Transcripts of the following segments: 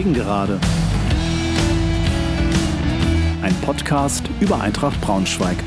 Gegengerade. Ein Podcast über Eintracht Braunschweig.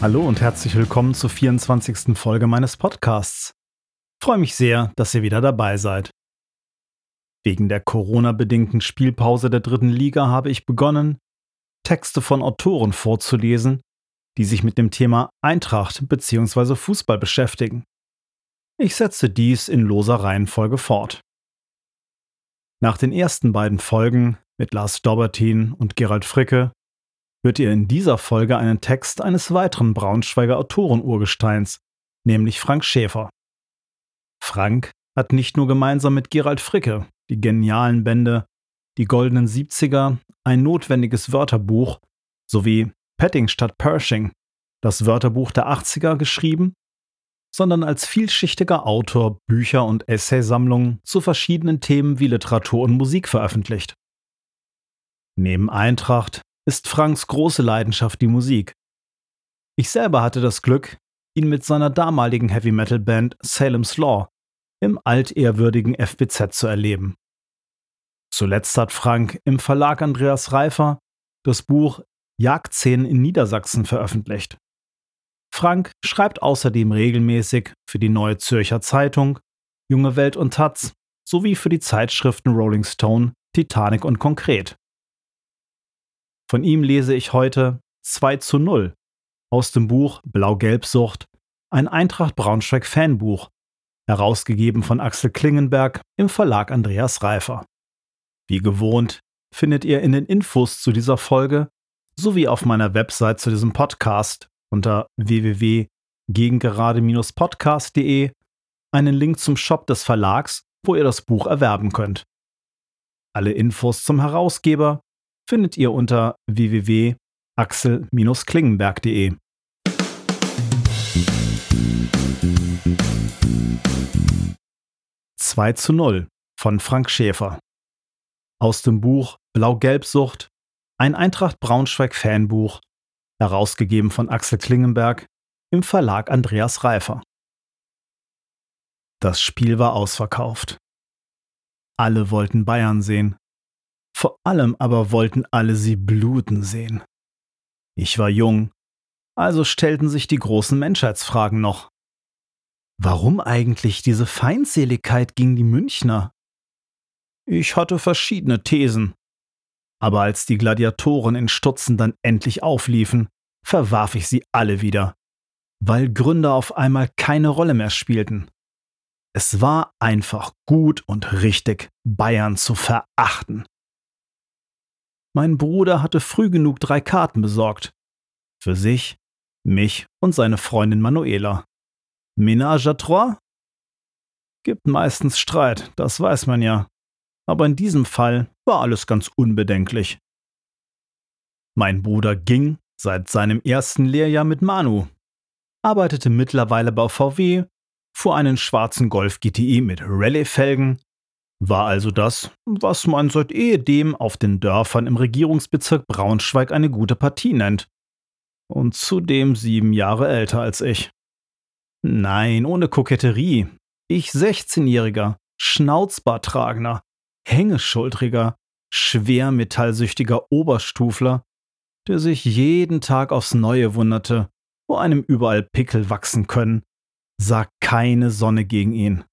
Hallo und herzlich willkommen zur 24. Folge meines Podcasts. Ich freue mich sehr, dass ihr wieder dabei seid. Wegen der Corona-bedingten Spielpause der dritten Liga habe ich begonnen, Texte von Autoren vorzulesen, die sich mit dem Thema Eintracht bzw. Fußball beschäftigen. Ich setze dies in loser Reihenfolge fort. Nach den ersten beiden Folgen mit Lars Dobertin und Gerald Fricke hört ihr in dieser Folge einen Text eines weiteren Braunschweiger Autorenurgesteins, nämlich Frank Schäfer. Frank hat nicht nur gemeinsam mit Gerald Fricke die genialen Bände Die goldenen Siebziger, ein notwendiges Wörterbuch sowie Petting statt Pershing, das Wörterbuch der 80er geschrieben, sondern als vielschichtiger Autor Bücher und Essaysammlungen zu verschiedenen Themen wie Literatur und Musik veröffentlicht. Neben Eintracht ist Franks große Leidenschaft die Musik. Ich selber hatte das Glück, ihn mit seiner damaligen Heavy Metal Band Salem's Law im altehrwürdigen FBZ zu erleben. Zuletzt hat Frank im Verlag Andreas Reifer das Buch Jagdszenen in Niedersachsen veröffentlicht. Frank schreibt außerdem regelmäßig für die Neue Zürcher Zeitung, Junge Welt und Taz sowie für die Zeitschriften Rolling Stone, Titanic und Konkret. Von ihm lese ich heute 2 zu 0 aus dem Buch Blau-Gelb-Sucht, ein Eintracht Braunschweig-Fanbuch, herausgegeben von Axel Klingenberg im Verlag Andreas Reifer. Wie gewohnt findet ihr in den Infos zu dieser Folge sowie auf meiner Website zu diesem Podcast unter www.gegengerade-podcast.de einen Link zum Shop des Verlags, wo ihr das Buch erwerben könnt. Alle Infos zum Herausgeber findet ihr unter www.axel-klingenberg.de. Zwei zu null von Frank Schäfer. Aus dem Buch Blau-Gelb-Sucht, ein Eintracht Braunschweig-Fanbuch, herausgegeben von Axel Klingenberg im Verlag Andreas Reifer. Das Spiel war ausverkauft. Alle wollten Bayern sehen. Vor allem aber wollten alle sie bluten sehen. Ich war jung, also stellten sich die großen Menschheitsfragen noch. Warum eigentlich diese Feindseligkeit gegen die Münchner? Ich hatte verschiedene Thesen. Aber als die Gladiatoren in Stutzen dann endlich aufliefen, verwarf ich sie alle wieder, weil Gründe auf einmal keine Rolle mehr spielten. Es war einfach gut und richtig, Bayern zu verachten. Mein Bruder hatte früh genug drei Karten besorgt. Für sich, mich und seine Freundin Manuela. Ménage à trois? Gibt meistens Streit, das weiß man ja. Aber in diesem Fall war alles ganz unbedenklich. Mein Bruder ging seit seinem ersten Lehrjahr mit Manu, arbeitete mittlerweile bei VW, fuhr einen schwarzen Golf GTI mit Rallye-Felgen war also das, was man seit ehedem auf den Dörfern im Regierungsbezirk Braunschweig eine gute Partie nennt. Und zudem sieben Jahre älter als ich. Nein, ohne Koketterie. Ich 16-jähriger, Schnauzbartragender, hängeschultriger, schwermetallsüchtiger Oberstufler, der sich jeden Tag aufs Neue wunderte, wo einem überall Pickel wachsen können, sah keine Sonne gegen ihn.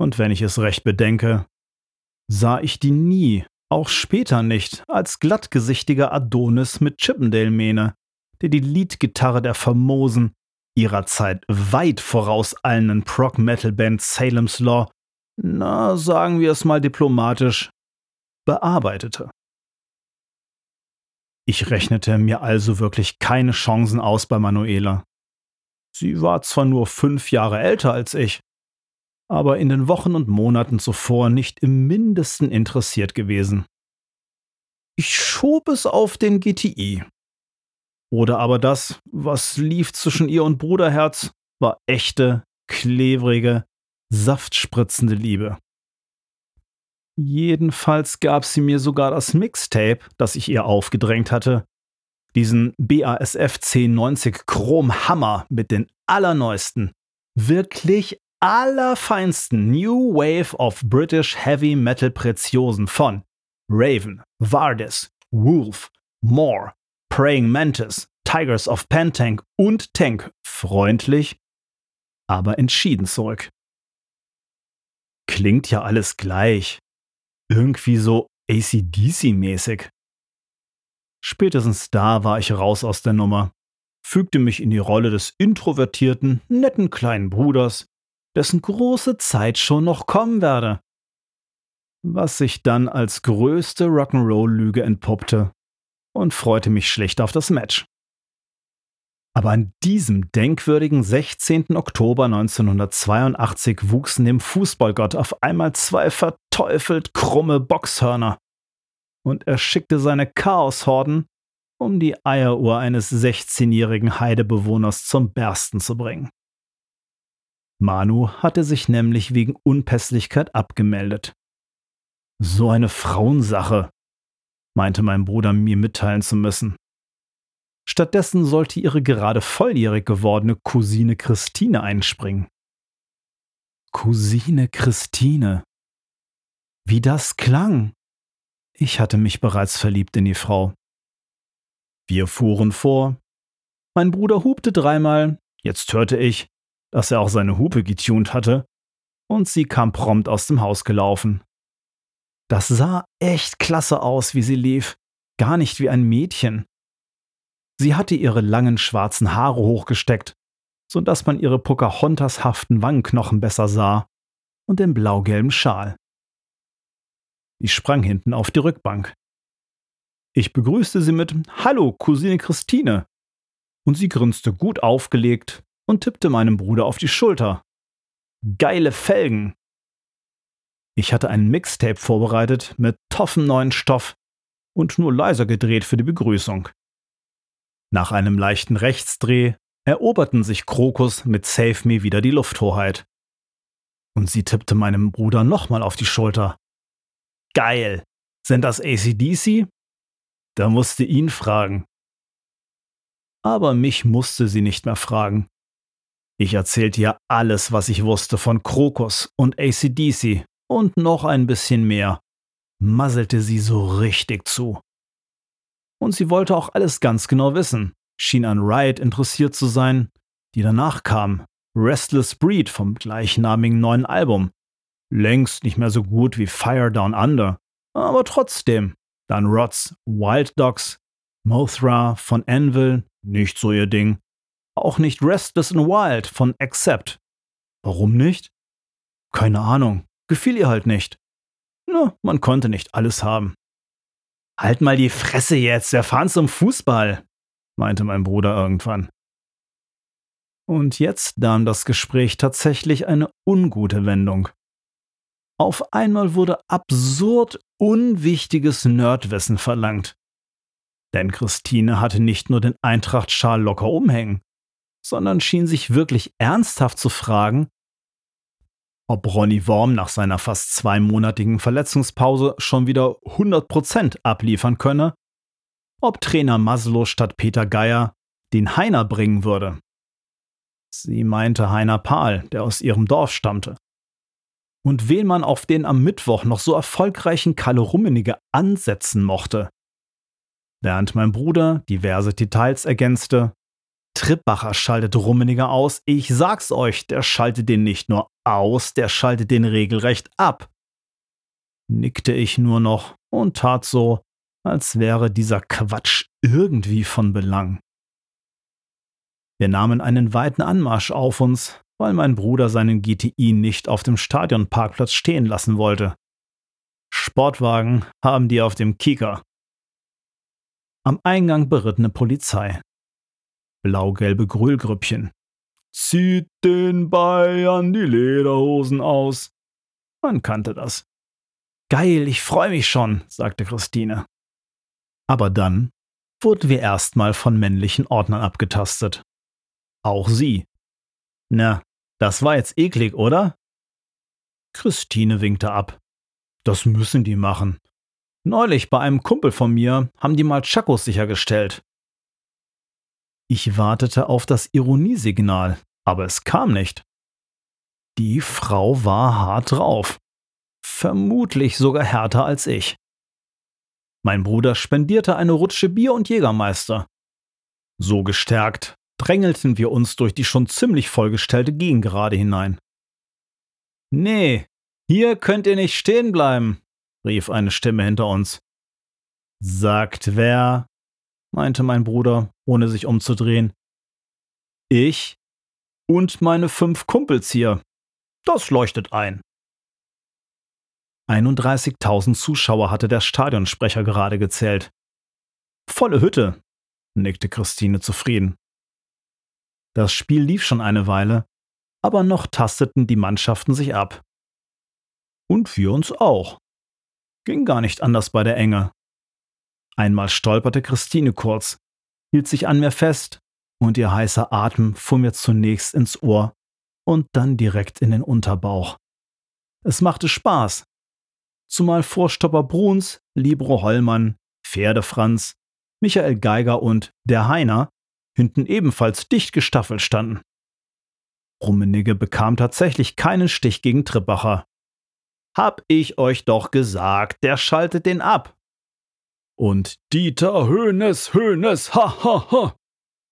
Und wenn ich es recht bedenke, sah ich die nie, auch später nicht, als glattgesichtiger Adonis mit Chippendale-Mähne, der die Leadgitarre der famosen, ihrer Zeit weit voraus eilenden Prog-Metal-Band Salem's Law, na, sagen wir es mal diplomatisch, bearbeitete. Ich rechnete mir also wirklich keine Chancen aus bei Manuela. Sie war zwar nur fünf Jahre älter als ich, aber in den Wochen und Monaten zuvor nicht im mindesten interessiert gewesen. Ich schob es auf den GTI. Oder aber das, was lief zwischen ihr und Bruderherz, war echte, klebrige, saftspritzende Liebe. Jedenfalls gab sie mir sogar das Mixtape, das ich ihr aufgedrängt hatte. Diesen BASF 1090 Chrom Hammer mit den allerneuesten, wirklich allerfeinsten New Wave of British Heavy Metal Preziosen von Raven, Vardis, Wolf, Moore, Praying Mantis, Tigers of Pentank und Tank freundlich, aber entschieden zurück. Klingt ja alles gleich. Irgendwie so ACDC-mäßig. Spätestens da war ich raus aus der Nummer, fügte mich in die Rolle des introvertierten, netten kleinen Bruders, dessen große Zeit schon noch kommen werde. Was sich dann als größte Rock'n'Roll-Lüge entpuppte und freute mich schlecht auf das Match. Aber an diesem denkwürdigen 16. Oktober 1982 wuchsen dem Fußballgott auf einmal zwei verteufelt krumme Boxhörner. Und er schickte seine Chaoshorden, um die Eieruhr eines 16-jährigen Heidebewohners zum Bersten zu bringen. Manu hatte sich nämlich wegen Unpässlichkeit abgemeldet. So eine Frauensache, meinte mein Bruder mir mitteilen zu müssen. Stattdessen sollte ihre gerade volljährig gewordene Cousine Christine einspringen. Cousine Christine. Wie das klang. Ich hatte mich bereits verliebt in die Frau. Wir fuhren vor. Mein Bruder hupte dreimal, jetzt hörte ich, dass er auch seine Hupe getunt hatte, und sie kam prompt aus dem Haus gelaufen. Das sah echt klasse aus, wie sie lief, gar nicht wie ein Mädchen. Sie hatte ihre langen schwarzen Haare hochgesteckt, so dass man ihre Pocahontas-haften Wangenknochen besser sah, und den blaugelben Schal. Ich sprang hinten auf die Rückbank. Ich begrüßte sie mit Hallo, Cousine Christine, und sie grinste gut aufgelegt und tippte meinem Bruder auf die Schulter. Geile Felgen! Ich hatte ein Mixtape vorbereitet mit toffem neuen Stoff und nur leiser gedreht für die Begrüßung. Nach einem leichten Rechtsdreh eroberten sich Krokus mit Save Me wieder die Lufthoheit. Und sie tippte meinem Bruder nochmal auf die Schulter. Geil! Sind das ACDC? Da musste ihn fragen. Aber mich musste sie nicht mehr fragen. Ich erzählte ihr alles, was ich wusste von Krokus und ACDC und noch ein bisschen mehr, masselte sie so richtig zu. Und sie wollte auch alles ganz genau wissen, schien an Riot interessiert zu sein, die danach kam, Restless Breed vom gleichnamigen neuen Album. Längst nicht mehr so gut wie Fire Down Under, aber trotzdem. Dann Rods Wild Dogs, Mothra von Anvil, nicht so ihr Ding. Auch nicht Restless and Wild von Accept. Warum nicht? Keine Ahnung. Gefiel ihr halt nicht. Na, man konnte nicht alles haben. Halt mal die Fresse jetzt, wir fahren zum Fußball, meinte mein Bruder irgendwann. Und jetzt nahm das Gespräch tatsächlich eine ungute Wendung. Auf einmal wurde absurd unwichtiges Nerdwissen verlangt. Denn Christine hatte nicht nur den Eintrachtschal locker umhängen, sondern schien sich wirklich ernsthaft zu fragen, ob Ronny Worm nach seiner fast zweimonatigen Verletzungspause schon wieder 100% abliefern könne, ob Trainer Maslow statt Peter Geier den Heiner bringen würde. Sie meinte Heiner Pahl, der aus ihrem Dorf stammte. Und wen man auf den am Mittwoch noch so erfolgreichen Kalle Rummenigge ansetzen mochte. Während mein Bruder diverse Details ergänzte, Trippbacher schaltet Rummeniger aus. Ich sag's euch, der schaltet den nicht nur aus, der schaltet den regelrecht ab. Nickte ich nur noch und tat so, als wäre dieser Quatsch irgendwie von Belang. Wir nahmen einen weiten Anmarsch auf uns, weil mein Bruder seinen GTI nicht auf dem Stadionparkplatz stehen lassen wollte. Sportwagen haben die auf dem Kieker. Am Eingang berittene Polizei blau-gelbe Grüllgrüppchen. Zieht den Bayern die Lederhosen aus. Man kannte das. Geil, ich freue mich schon, sagte Christine. Aber dann wurden wir erstmal von männlichen Ordnern abgetastet. Auch sie. Na, das war jetzt eklig, oder? Christine winkte ab. Das müssen die machen. Neulich bei einem Kumpel von mir haben die mal Chakos sichergestellt. Ich wartete auf das Ironiesignal, aber es kam nicht. Die Frau war hart drauf. Vermutlich sogar härter als ich. Mein Bruder spendierte eine Rutsche Bier und Jägermeister. So gestärkt drängelten wir uns durch die schon ziemlich vollgestellte Gegengrade hinein. Nee, hier könnt ihr nicht stehen bleiben, rief eine Stimme hinter uns. Sagt wer? Meinte mein Bruder, ohne sich umzudrehen. Ich und meine fünf Kumpels hier. Das leuchtet ein. 31.000 Zuschauer hatte der Stadionsprecher gerade gezählt. Volle Hütte, nickte Christine zufrieden. Das Spiel lief schon eine Weile, aber noch tasteten die Mannschaften sich ab. Und wir uns auch. Ging gar nicht anders bei der Enge. Einmal stolperte Christine kurz, hielt sich an mir fest, und ihr heißer Atem fuhr mir zunächst ins Ohr und dann direkt in den Unterbauch. Es machte Spaß, zumal Vorstopper Bruns, Libro Hollmann, Pferdefranz, Michael Geiger und der Heiner hinten ebenfalls dicht gestaffelt standen. Rummenigge bekam tatsächlich keinen Stich gegen Trippacher. Hab ich euch doch gesagt, der schaltet den ab. Und Dieter Höhnes, Höhnes, ha, ha, ha,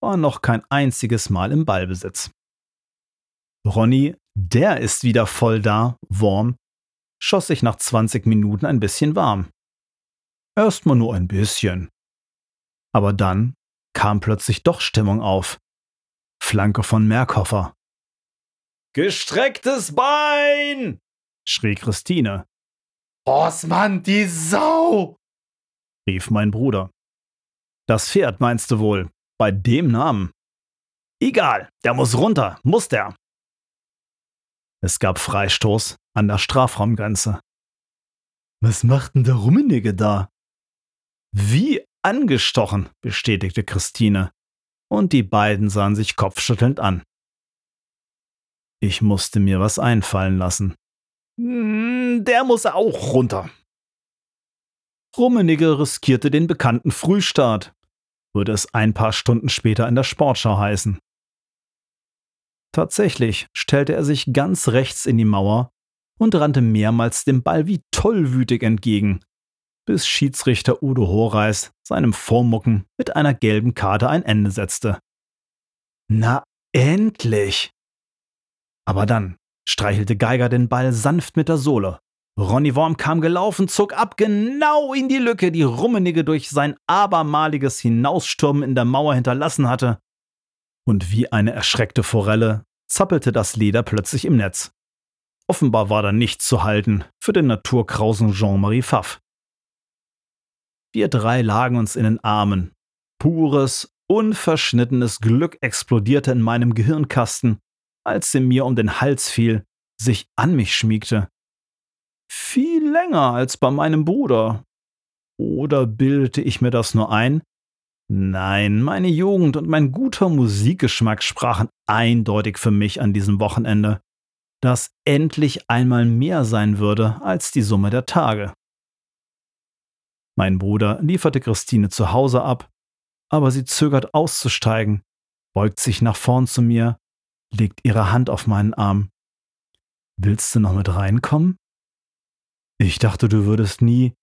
war noch kein einziges Mal im Ballbesitz. Ronny, der ist wieder voll da, Worm, schoss sich nach 20 Minuten ein bisschen warm. Erstmal nur ein bisschen. Aber dann kam plötzlich doch Stimmung auf. Flanke von Merkhofer. Gestrecktes Bein! schrie Christine. Osman, die Sau! Rief mein Bruder. Das Pferd meinst du wohl, bei dem Namen? Egal, der muss runter, muss der. Es gab Freistoß an der Strafraumgrenze. Was macht denn der Rummenigge da? Wie angestochen, bestätigte Christine, und die beiden sahen sich kopfschüttelnd an. Ich musste mir was einfallen lassen. Hm, der muss auch runter. Rummenigge riskierte den bekannten Frühstart, würde es ein paar Stunden später in der Sportschau heißen. Tatsächlich stellte er sich ganz rechts in die Mauer und rannte mehrmals dem Ball wie tollwütig entgegen, bis Schiedsrichter Udo Horeis seinem Vormucken mit einer gelben Karte ein Ende setzte. Na endlich! Aber dann streichelte Geiger den Ball sanft mit der Sohle. Ronny Worm kam gelaufen, zog ab genau in die Lücke, die Rummenigge durch sein abermaliges Hinausstürmen in der Mauer hinterlassen hatte. Und wie eine erschreckte Forelle zappelte das Leder plötzlich im Netz. Offenbar war da nichts zu halten für den naturkrausen Jean-Marie Pfaff. Wir drei lagen uns in den Armen. Pures, unverschnittenes Glück explodierte in meinem Gehirnkasten, als sie mir um den Hals fiel, sich an mich schmiegte. Viel länger als bei meinem Bruder. Oder bildete ich mir das nur ein? Nein, meine Jugend und mein guter Musikgeschmack sprachen eindeutig für mich an diesem Wochenende, das endlich einmal mehr sein würde als die Summe der Tage. Mein Bruder lieferte Christine zu Hause ab, aber sie zögert auszusteigen, beugt sich nach vorn zu mir, legt ihre Hand auf meinen Arm. Willst du noch mit reinkommen? Ich dachte, du würdest nie.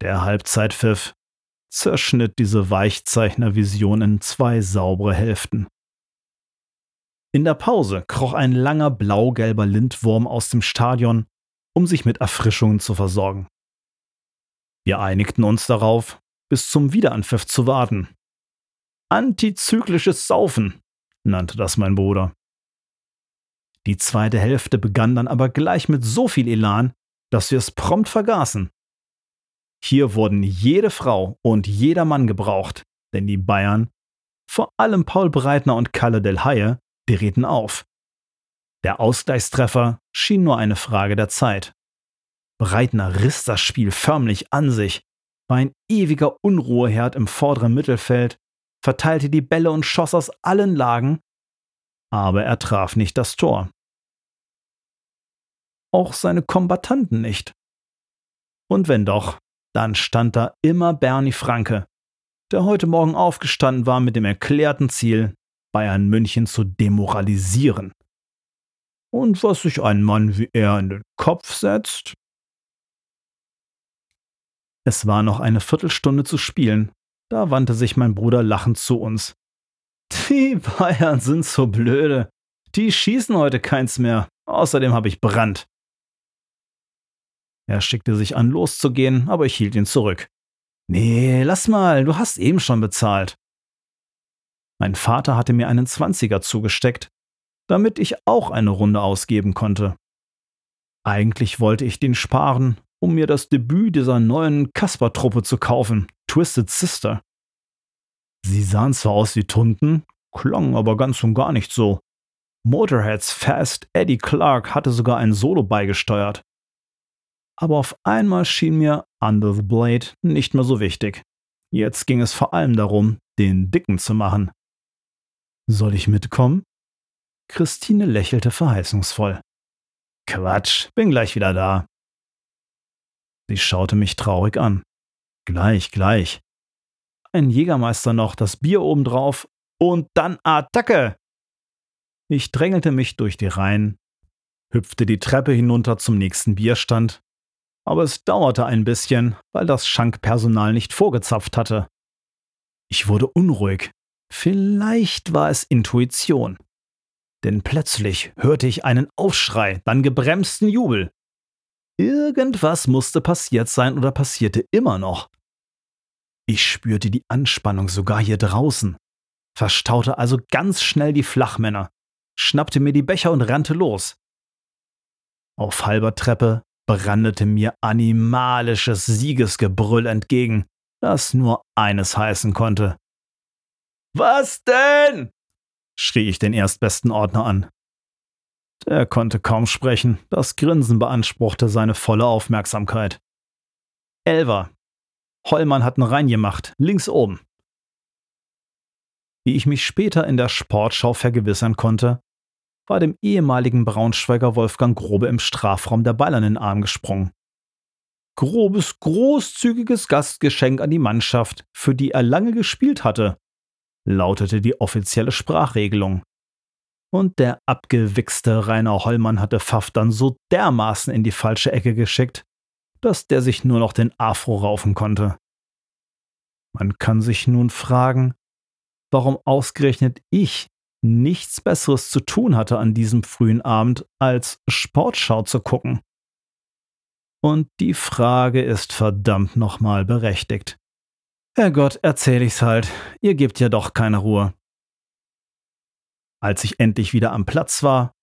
Der Halbzeitpfiff zerschnitt diese Weichzeichnervision in zwei saubere Hälften. In der Pause kroch ein langer blau-gelber Lindwurm aus dem Stadion, um sich mit Erfrischungen zu versorgen. Wir einigten uns darauf, bis zum Wiederanpfiff zu warten. Antizyklisches Saufen nannte das mein Bruder. Die zweite Hälfte begann dann aber gleich mit so viel Elan, dass wir es prompt vergaßen. Hier wurden jede Frau und jeder Mann gebraucht, denn die Bayern, vor allem Paul Breitner und Kalle Del Haie, drehten auf. Der Ausgleichstreffer schien nur eine Frage der Zeit. Breitner riss das Spiel förmlich an sich, war ein ewiger Unruheherd im vorderen Mittelfeld, verteilte die Bälle und schoss aus allen Lagen, aber er traf nicht das Tor. Auch seine Kombattanten nicht. Und wenn doch, dann stand da immer Bernie Franke, der heute Morgen aufgestanden war mit dem erklärten Ziel, Bayern München zu demoralisieren. Und was sich ein Mann wie er in den Kopf setzt? Es war noch eine Viertelstunde zu spielen, da wandte sich mein Bruder lachend zu uns. Die Bayern sind so blöde. Die schießen heute keins mehr. Außerdem habe ich Brand. Er schickte sich an, loszugehen, aber ich hielt ihn zurück. Nee, lass mal, du hast eben schon bezahlt. Mein Vater hatte mir einen Zwanziger zugesteckt, damit ich auch eine Runde ausgeben konnte. Eigentlich wollte ich den sparen, um mir das Debüt dieser neuen Kasper-Truppe zu kaufen, Twisted Sister. Sie sahen zwar aus wie Tunden, klangen aber ganz und gar nicht so. Motorheads Fast Eddie Clark hatte sogar ein Solo beigesteuert aber auf einmal schien mir Under the Blade nicht mehr so wichtig. Jetzt ging es vor allem darum, den Dicken zu machen. Soll ich mitkommen? Christine lächelte verheißungsvoll. Quatsch, bin gleich wieder da. Sie schaute mich traurig an. Gleich, gleich. Ein Jägermeister noch, das Bier obendrauf und dann Attacke! Ich drängelte mich durch die Reihen, hüpfte die Treppe hinunter zum nächsten Bierstand aber es dauerte ein bisschen, weil das Schankpersonal nicht vorgezapft hatte. Ich wurde unruhig. Vielleicht war es Intuition. Denn plötzlich hörte ich einen Aufschrei, dann gebremsten Jubel. Irgendwas musste passiert sein oder passierte immer noch. Ich spürte die Anspannung sogar hier draußen, verstaute also ganz schnell die Flachmänner, schnappte mir die Becher und rannte los. Auf halber Treppe brandete mir animalisches Siegesgebrüll entgegen, das nur eines heißen konnte. Was denn? schrie ich den erstbesten Ordner an. Der konnte kaum sprechen, das Grinsen beanspruchte seine volle Aufmerksamkeit. Elver. Hollmann hat einen reingemacht, links oben. Wie ich mich später in der Sportschau vergewissern konnte, war dem ehemaligen Braunschweiger Wolfgang Grobe im Strafraum der Ball an den Arm gesprungen. Grobes großzügiges Gastgeschenk an die Mannschaft, für die er lange gespielt hatte, lautete die offizielle Sprachregelung. Und der abgewichste Rainer Hollmann hatte Pfaff dann so dermaßen in die falsche Ecke geschickt, dass der sich nur noch den Afro raufen konnte. Man kann sich nun fragen, warum ausgerechnet ich nichts Besseres zu tun hatte an diesem frühen Abend, als Sportschau zu gucken. Und die Frage ist verdammt nochmal berechtigt. Herrgott, erzähl ich's halt, ihr gebt ja doch keine Ruhe. Als ich endlich wieder am Platz war,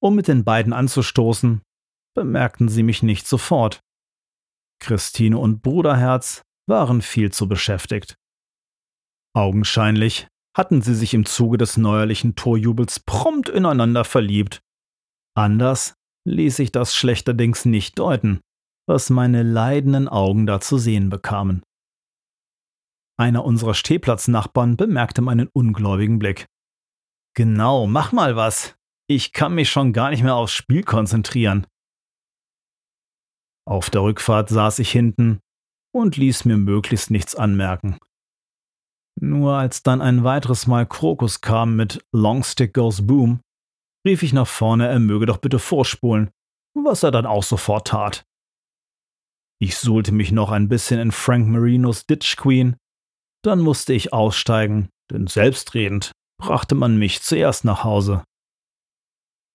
um mit den beiden anzustoßen, bemerkten sie mich nicht sofort. Christine und Bruderherz waren viel zu beschäftigt. Augenscheinlich hatten sie sich im Zuge des neuerlichen Torjubels prompt ineinander verliebt. Anders ließ sich das schlechterdings nicht deuten, was meine leidenden Augen da zu sehen bekamen. Einer unserer Stehplatznachbarn bemerkte meinen ungläubigen Blick. Genau, mach mal was. Ich kann mich schon gar nicht mehr aufs Spiel konzentrieren. Auf der Rückfahrt saß ich hinten und ließ mir möglichst nichts anmerken. Nur als dann ein weiteres Mal Krokus kam mit Longstick Goes Boom, rief ich nach vorne, er möge doch bitte vorspulen, was er dann auch sofort tat. Ich suhlte mich noch ein bisschen in Frank Marinos Ditch Queen, dann musste ich aussteigen, denn selbstredend brachte man mich zuerst nach Hause.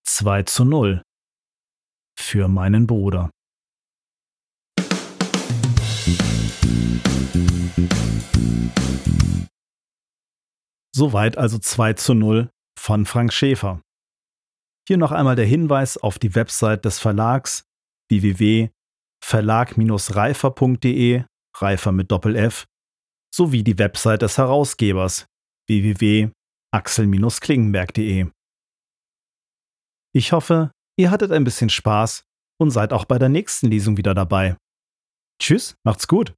2 zu 0 für meinen Bruder. Soweit also 2 zu 0 von Frank Schäfer. Hier noch einmal der Hinweis auf die Website des Verlags www.verlag-reifer.de, Reifer mit Doppel-F, sowie die Website des Herausgebers www.axel-klingenberg.de. Ich hoffe, ihr hattet ein bisschen Spaß und seid auch bei der nächsten Lesung wieder dabei. Tschüss, macht's gut!